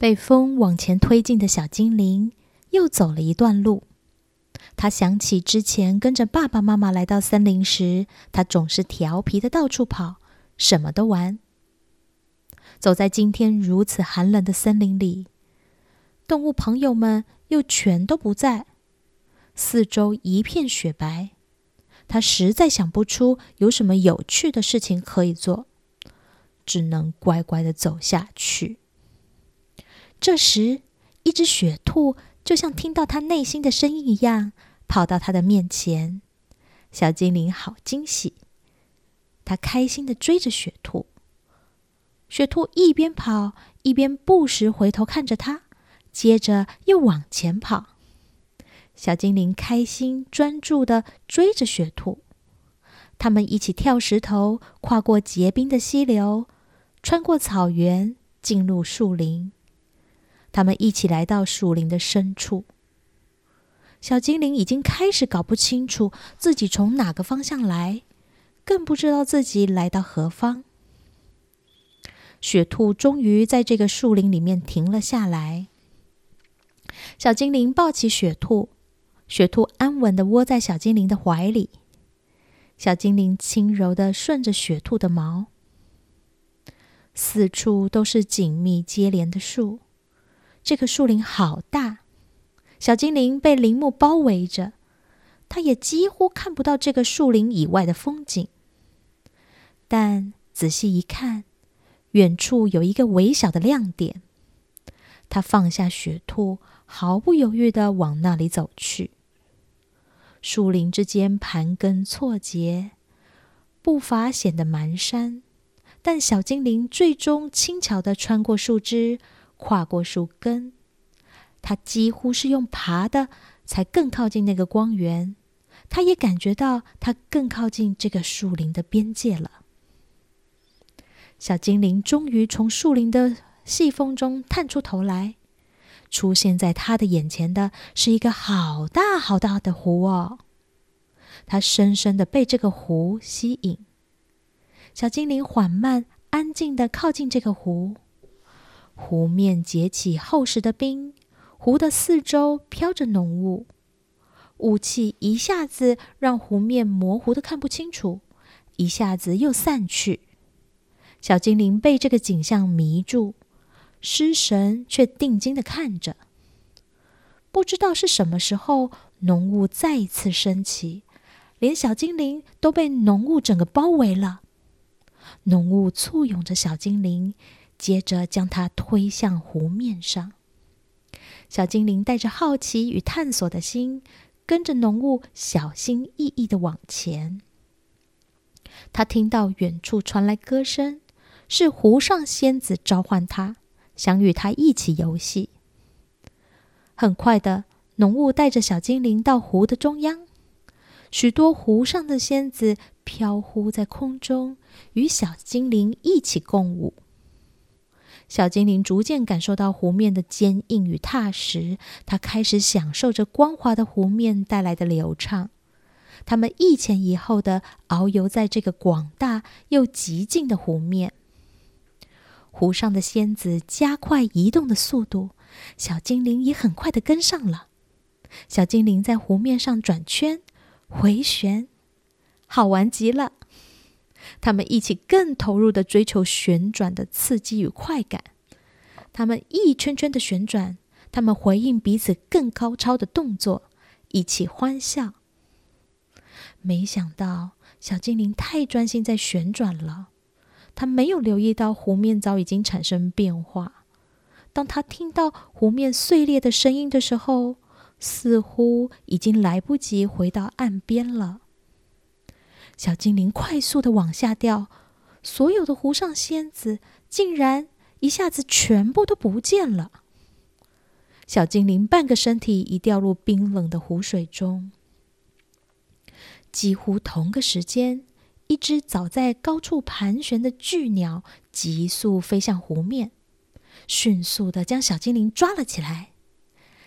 被风往前推进的小精灵又走了一段路。他想起之前跟着爸爸妈妈来到森林时，他总是调皮的到处跑，什么都玩。走在今天如此寒冷的森林里，动物朋友们又全都不在，四周一片雪白。他实在想不出有什么有趣的事情可以做，只能乖乖的走下去。这时，一只雪兔就像听到他内心的声音一样。跑到他的面前，小精灵好惊喜。他开心的追着雪兔，雪兔一边跑一边不时回头看着他，接着又往前跑。小精灵开心专注的追着雪兔，他们一起跳石头，跨过结冰的溪流，穿过草原，进入树林。他们一起来到树林的深处。小精灵已经开始搞不清楚自己从哪个方向来，更不知道自己来到何方。雪兔终于在这个树林里面停了下来。小精灵抱起雪兔，雪兔安稳的窝在小精灵的怀里。小精灵轻柔的顺着雪兔的毛。四处都是紧密接连的树，这个树林好大。小精灵被林木包围着，它也几乎看不到这个树林以外的风景。但仔细一看，远处有一个微小的亮点。他放下雪兔，毫不犹豫的往那里走去。树林之间盘根错节，步伐显得蹒跚，但小精灵最终轻巧的穿过树枝，跨过树根。他几乎是用爬的，才更靠近那个光源。他也感觉到他更靠近这个树林的边界了。小精灵终于从树林的细缝中探出头来，出现在他的眼前的是一个好大好大的湖哦。他深深的被这个湖吸引。小精灵缓慢、安静的靠近这个湖，湖面结起厚实的冰。湖的四周飘着浓雾，雾气一下子让湖面模糊的看不清楚，一下子又散去。小精灵被这个景象迷住，失神却定睛的看着。不知道是什么时候，浓雾再一次升起，连小精灵都被浓雾整个包围了。浓雾簇拥着小精灵，接着将它推向湖面上。小精灵带着好奇与探索的心，跟着浓雾小心翼翼的往前。他听到远处传来歌声，是湖上仙子召唤他，想与他一起游戏。很快的，浓雾带着小精灵到湖的中央，许多湖上的仙子飘忽在空中，与小精灵一起共舞。小精灵逐渐感受到湖面的坚硬与踏实，它开始享受着光滑的湖面带来的流畅。他们一前一后的遨游在这个广大又极静的湖面。湖上的仙子加快移动的速度，小精灵也很快的跟上了。小精灵在湖面上转圈、回旋，好玩极了。他们一起更投入的追求旋转的刺激与快感。他们一圈圈的旋转，他们回应彼此更高超的动作，一起欢笑。没想到小精灵太专心在旋转了，他没有留意到湖面早已经产生变化。当他听到湖面碎裂的声音的时候，似乎已经来不及回到岸边了。小精灵快速的往下掉，所有的湖上仙子竟然一下子全部都不见了。小精灵半个身体已掉入冰冷的湖水中。几乎同个时间，一只早在高处盘旋的巨鸟急速飞向湖面，迅速的将小精灵抓了起来。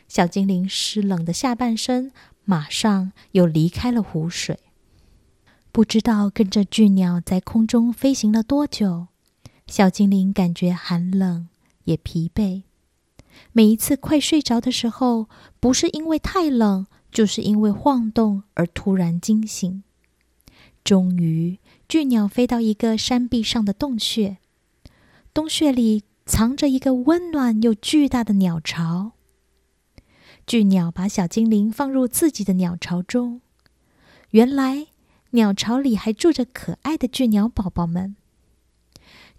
小精灵湿冷的下半身马上又离开了湖水。不知道跟着巨鸟在空中飞行了多久，小精灵感觉寒冷也疲惫。每一次快睡着的时候，不是因为太冷，就是因为晃动而突然惊醒。终于，巨鸟飞到一个山壁上的洞穴，洞穴里藏着一个温暖又巨大的鸟巢。巨鸟把小精灵放入自己的鸟巢中。原来，鸟巢里还住着可爱的巨鸟宝宝们。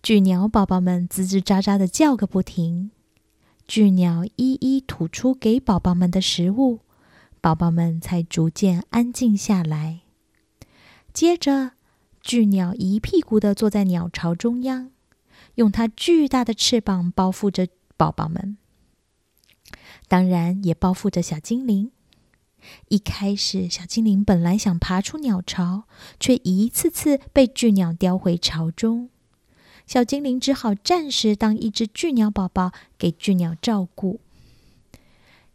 巨鸟宝宝们吱吱喳喳的叫个不停。巨鸟一一吐出给宝宝们的食物，宝宝们才逐渐安静下来。接着，巨鸟一屁股的坐在鸟巢中央，用它巨大的翅膀包覆着宝宝们。当然，也包覆着小精灵。一开始，小精灵本来想爬出鸟巢，却一次次被巨鸟叼回巢中。小精灵只好暂时当一只巨鸟宝宝给巨鸟照顾。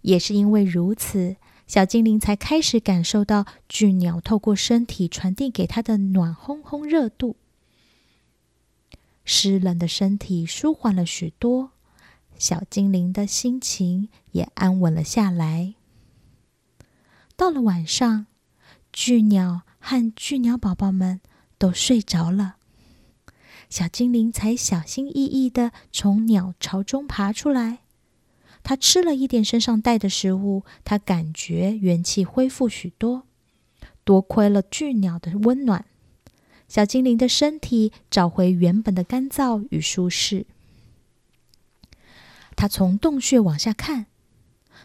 也是因为如此，小精灵才开始感受到巨鸟透过身体传递给它的暖烘烘热度。湿冷的身体舒缓了许多。小精灵的心情也安稳了下来。到了晚上，巨鸟和巨鸟宝宝们都睡着了，小精灵才小心翼翼的从鸟巢中爬出来。他吃了一点身上带的食物，他感觉元气恢复许多。多亏了巨鸟的温暖，小精灵的身体找回原本的干燥与舒适。他从洞穴往下看，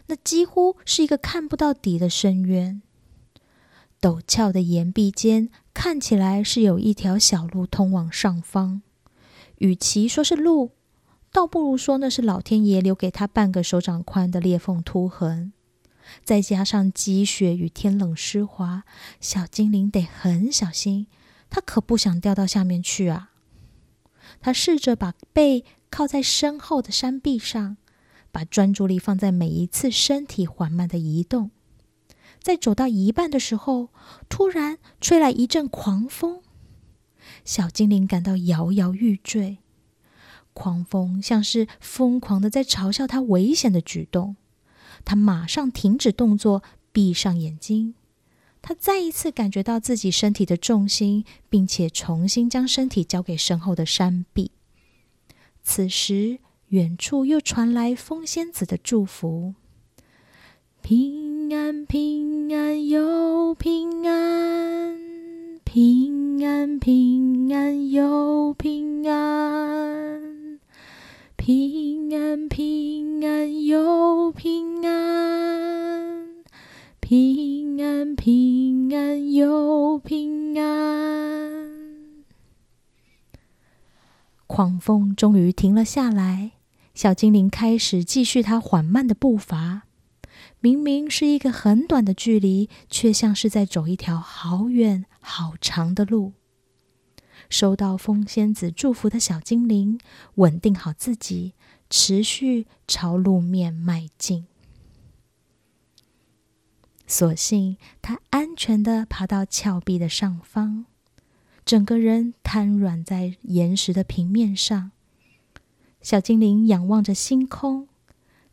那几乎是一个看不到底的深渊。陡峭的岩壁间看起来是有一条小路通往上方，与其说是路，倒不如说那是老天爷留给他半个手掌宽的裂缝凸痕。再加上积雪与天冷湿滑，小精灵得很小心，他可不想掉到下面去啊！他试着把背。靠在身后的山壁上，把专注力放在每一次身体缓慢的移动。在走到一半的时候，突然吹来一阵狂风，小精灵感到摇摇欲坠。狂风像是疯狂的在嘲笑他危险的举动。他马上停止动作，闭上眼睛。他再一次感觉到自己身体的重心，并且重新将身体交给身后的山壁。此时，远处又传来风仙子的祝福：“平安，平安又平安，平安，平安又平安，平安，平安又平安，平安，平安又平安。”狂风终于停了下来，小精灵开始继续它缓慢的步伐。明明是一个很短的距离，却像是在走一条好远好长的路。收到风仙子祝福的小精灵，稳定好自己，持续朝路面迈进。所幸，它安全的爬到峭壁的上方。整个人瘫软在岩石的平面上，小精灵仰望着星空，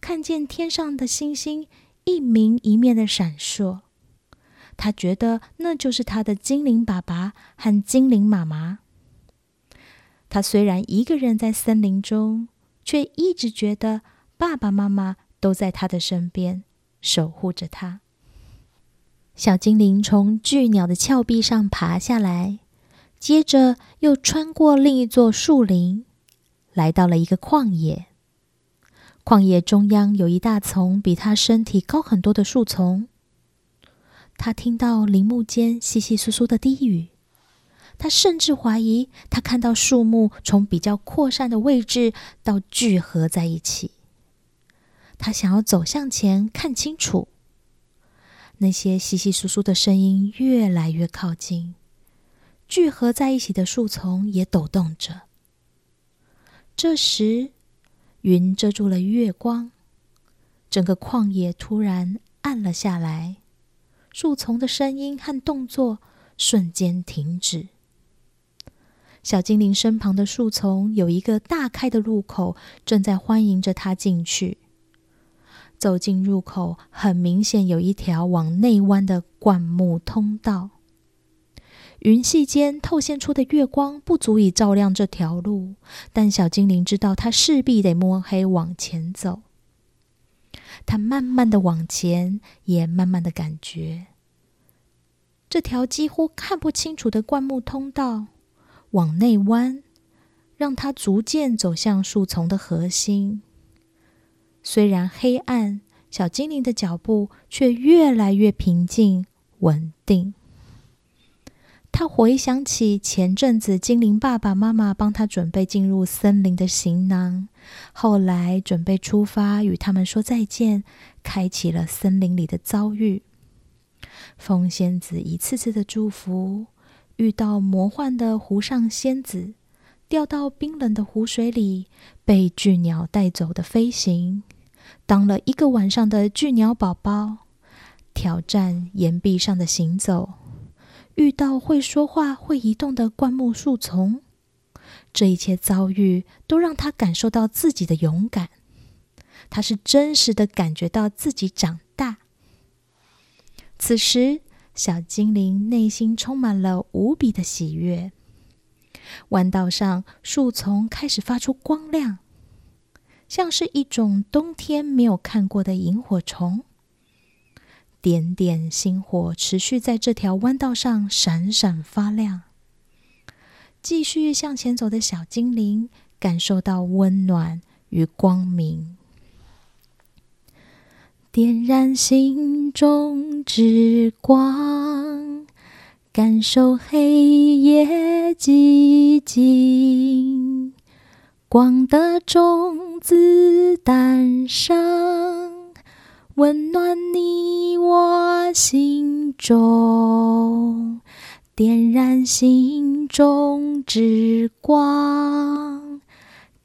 看见天上的星星一明一面的闪烁。他觉得那就是他的精灵爸爸和精灵妈妈。他虽然一个人在森林中，却一直觉得爸爸妈妈都在他的身边，守护着他。小精灵从巨鸟的峭壁上爬下来。接着又穿过另一座树林，来到了一个旷野。旷野中央有一大丛比他身体高很多的树丛。他听到林木间窸窸窣窣的低语，他甚至怀疑他看到树木从比较扩散的位置到聚合在一起。他想要走向前看清楚，那些窸窸窣窣的声音越来越靠近。聚合在一起的树丛也抖动着。这时，云遮住了月光，整个旷野突然暗了下来，树丛的声音和动作瞬间停止。小精灵身旁的树丛有一个大开的入口，正在欢迎着他进去。走进入口，很明显有一条往内弯的灌木通道。云隙间透现出的月光不足以照亮这条路，但小精灵知道，他势必得摸黑往前走。他慢慢的往前，也慢慢的感觉这条几乎看不清楚的灌木通道往内弯，让他逐渐走向树丛的核心。虽然黑暗，小精灵的脚步却越来越平静稳定。他回想起前阵子精灵爸爸妈妈帮他准备进入森林的行囊，后来准备出发与他们说再见，开启了森林里的遭遇。风仙子一次次的祝福，遇到魔幻的湖上仙子，掉到冰冷的湖水里，被巨鸟带走的飞行，当了一个晚上的巨鸟宝宝，挑战岩壁上的行走。遇到会说话、会移动的灌木树丛，这一切遭遇都让他感受到自己的勇敢。他是真实的感觉到自己长大。此时，小精灵内心充满了无比的喜悦。弯道上，树丛开始发出光亮，像是一种冬天没有看过的萤火虫。点点星火持续在这条弯道上闪闪发亮。继续向前走的小精灵感受到温暖与光明，点燃心中之光，感受黑夜寂静，光的种子诞生。温暖你心中，点燃心中之光，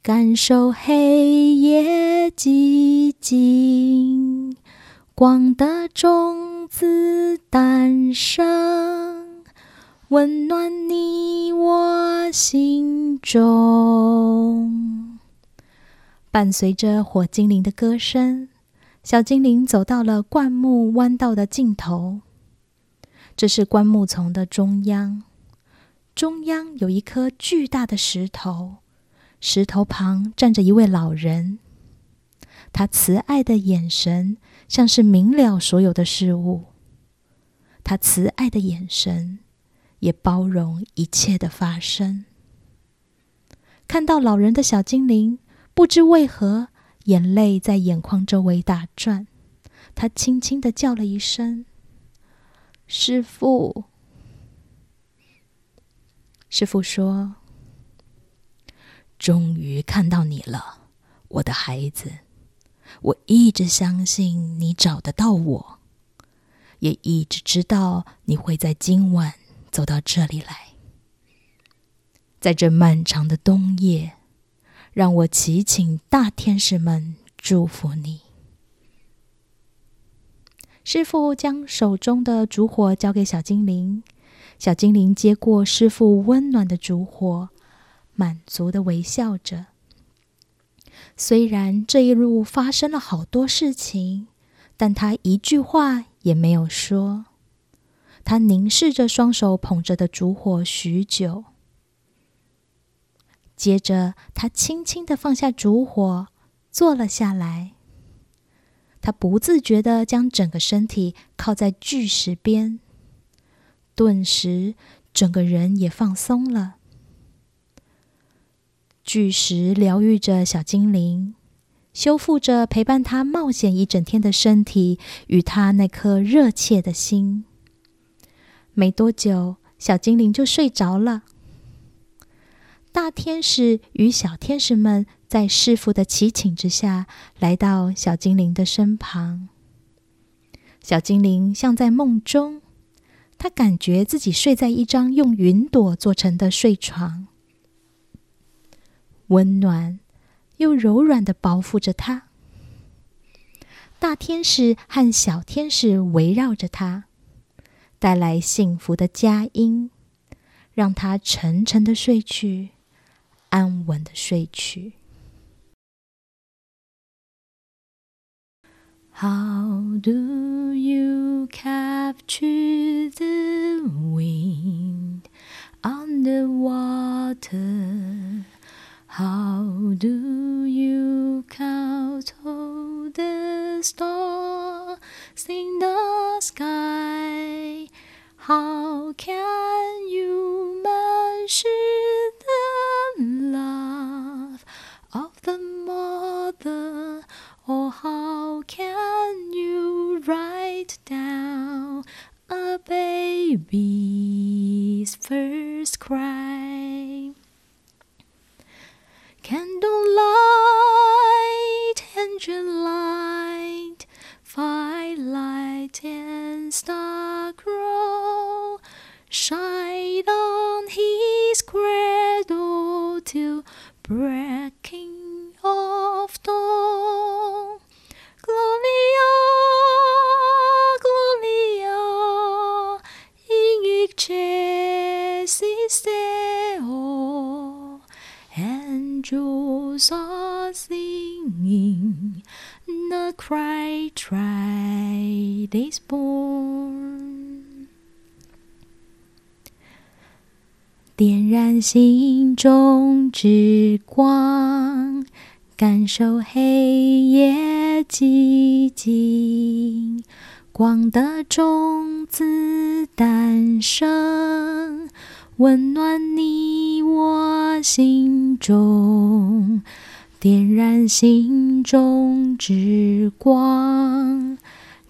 感受黑夜寂静，光的种子诞生，温暖你我心中。伴随着火精灵的歌声。小精灵走到了灌木弯道的尽头，这是灌木丛的中央。中央有一颗巨大的石头，石头旁站着一位老人。他慈爱的眼神像是明了所有的事物，他慈爱的眼神也包容一切的发生。看到老人的小精灵，不知为何。眼泪在眼眶周围打转，他轻轻的叫了一声：“师傅。”师傅说：“终于看到你了，我的孩子。我一直相信你找得到我，也一直知道你会在今晚走到这里来。在这漫长的冬夜。”让我祈请大天使们祝福你。师傅将手中的烛火交给小精灵，小精灵接过师傅温暖的烛火，满足的微笑着。虽然这一路发生了好多事情，但他一句话也没有说。他凝视着双手捧着的烛火许久。接着，他轻轻的放下烛火，坐了下来。他不自觉的将整个身体靠在巨石边，顿时整个人也放松了。巨石疗愈着小精灵，修复着陪伴他冒险一整天的身体与他那颗热切的心。没多久，小精灵就睡着了。大天使与小天使们在师傅的祈请之下，来到小精灵的身旁。小精灵像在梦中，他感觉自己睡在一张用云朵做成的睡床，温暖又柔软的包覆着他。大天使和小天使围绕着他，带来幸福的佳音，让他沉沉的睡去。安稳的睡去。 How do you capture the wind underwater? How do you count all the stars in the sky? How can you measure The Christ is born. 点燃心中之光，感受黑夜寂静，光的种子诞生，温暖你我心中。点燃心中之光，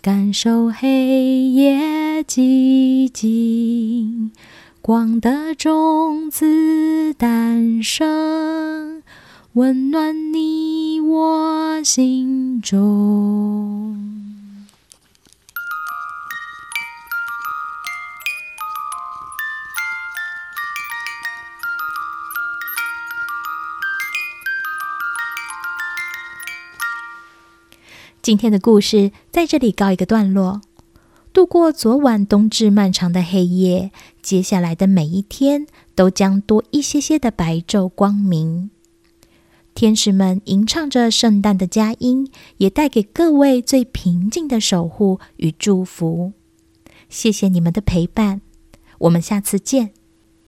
感受黑夜寂静。光的种子诞生，温暖你我心中。今天的故事在这里告一个段落。度过昨晚冬至漫长的黑夜，接下来的每一天都将多一些些的白昼光明。天使们吟唱着圣诞的佳音，也带给各位最平静的守护与祝福。谢谢你们的陪伴，我们下次见。